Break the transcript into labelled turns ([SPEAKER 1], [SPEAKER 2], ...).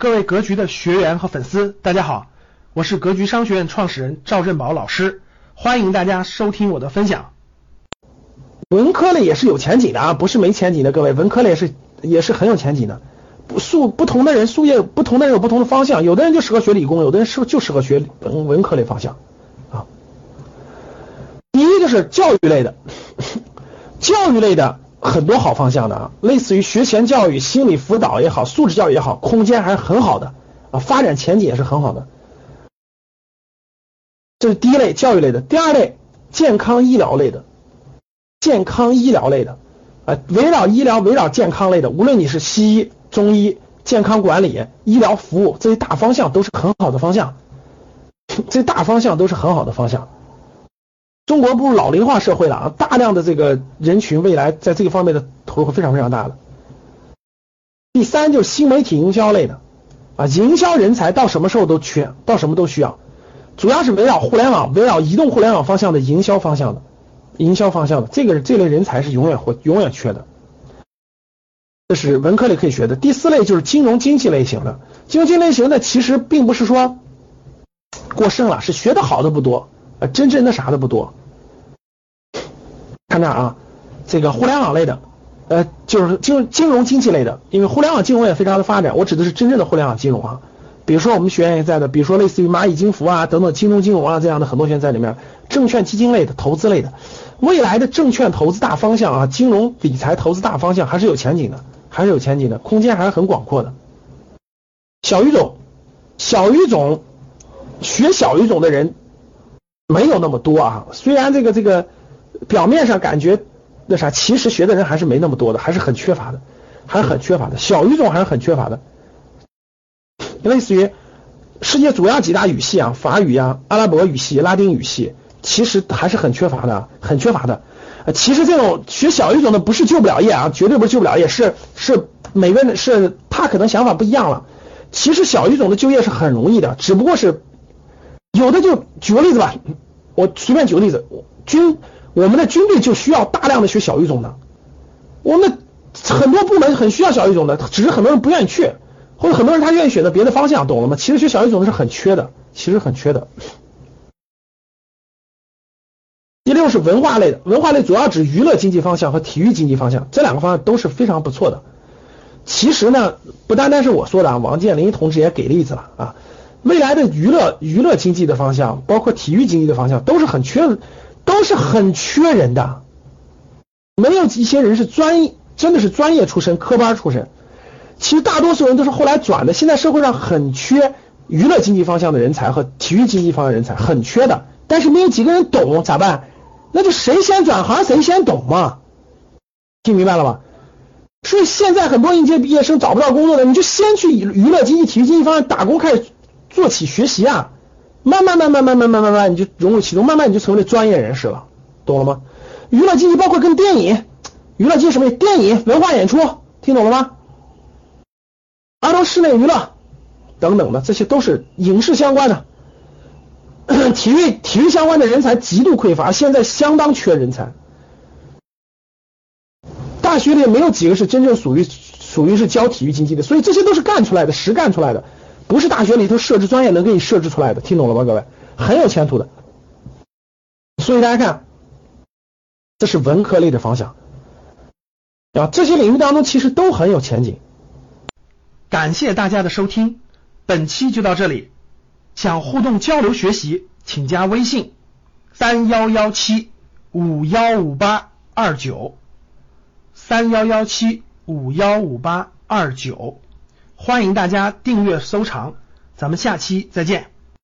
[SPEAKER 1] 各位格局的学员和粉丝，大家好，我是格局商学院创始人赵振宝老师，欢迎大家收听我的分享。
[SPEAKER 2] 文科类也是有前景的啊，不是没前景的，各位，文科类是也是很有前景的。素不同的人术业不同的人有不同的方向，有的人就适合学理工，有的人是就适合学文文科类方向啊。第一个是教育类的，教育类的。很多好方向的啊，类似于学前教育、心理辅导也好，素质教育也好，空间还是很好的啊，发展前景也是很好的。这是第一类教育类的，第二类健康医疗类的，健康医疗类的啊，围绕医疗、围绕健康类的，无论你是西医、中医、健康管理、医疗服务这些大方向都是很好的方向，这大方向都是很好的方向。中国步入老龄化社会了啊，大量的这个人群未来在这个方面的投入会非常非常大的。第三就是新媒体营销类的啊，营销人才到什么时候都缺，到什么都需要，主要是围绕互联网、围绕移动互联网方向的营销方向的，营销方向的这个这类人才是永远会永远缺的。这是文科类可以学的。第四类就是金融经济类型的，经济类型的其实并不是说过剩了，是学的好的不多，呃，真正那啥的不多。看这啊，这个互联网类的，呃，就是金金融经济类的，因为互联网金融也非常的发展。我指的是真正的互联网金融啊，比如说我们学员也在的，比如说类似于蚂蚁金服啊等等金融金融啊这样的很多学员在里面。证券基金类的投资类的，未来的证券投资大方向啊，金融理财投资大方向还是有前景的，还是有前景的，空间还是很广阔的。小语种，小语种学小语种的人没有那么多啊，虽然这个这个。表面上感觉那啥，其实学的人还是没那么多的，还是很缺乏的，还是很缺乏的。小语种还是很缺乏的，类似于世界主要几大语系啊，法语呀、阿拉伯语系、拉丁语系，其实还是很缺乏的，很缺乏的。其实这种学小语种的不是救不了业啊，绝对不是救不了业，是是每个人是他可能想法不一样了。其实小语种的就业是很容易的，只不过是有的就举个例子吧，我随便举个例子，军。我们的军队就需要大量的学小语种的，我们很多部门很需要小语种的，只是很多人不愿意去，或者很多人他愿意选择别的方向，懂了吗？其实学小语种的是很缺的，其实很缺的。第六是文化类的，文化类主要指娱乐经济方向和体育经济方向，这两个方向都是非常不错的。其实呢，不单单是我说的啊，王健林同志也给例子了啊，未来的娱乐娱乐经济的方向，包括体育经济的方向，都是很缺的。都是很缺人的，没有一些人是专真的是专业出身、科班出身。其实大多数人都是后来转的。现在社会上很缺娱乐经济方向的人才和体育经济方向人才，很缺的。但是没有几个人懂，咋办？那就谁先转行谁先懂嘛。听明白了吗？所以现在很多应届毕业生找不到工作的，你就先去娱娱乐经济、体育经济方向打工，开始做起学习啊。慢慢慢慢慢慢慢慢慢，你就融入其中，慢慢你就成为了专业人士了，懂了吗？娱乐经济包括跟电影、娱乐经济什么？电影、文化演出，听懂了吗？儿童室内娱乐等等的，这些都是影视相关的。体育体育相关的人才极度匮乏，现在相当缺人才。大学里没有几个是真正属于属于是教体育经济的，所以这些都是干出来的，实干出来的。不是大学里头设置专业能给你设置出来的，听懂了吗，各位？很有前途的。所以大家看，这是文科类的方向啊，这些领域当中其实都很有前景。
[SPEAKER 1] 感谢大家的收听，本期就到这里。想互动交流学习，请加微信三幺幺七五幺五八二九三幺幺七五幺五八二九。欢迎大家订阅收藏，咱们下期再见。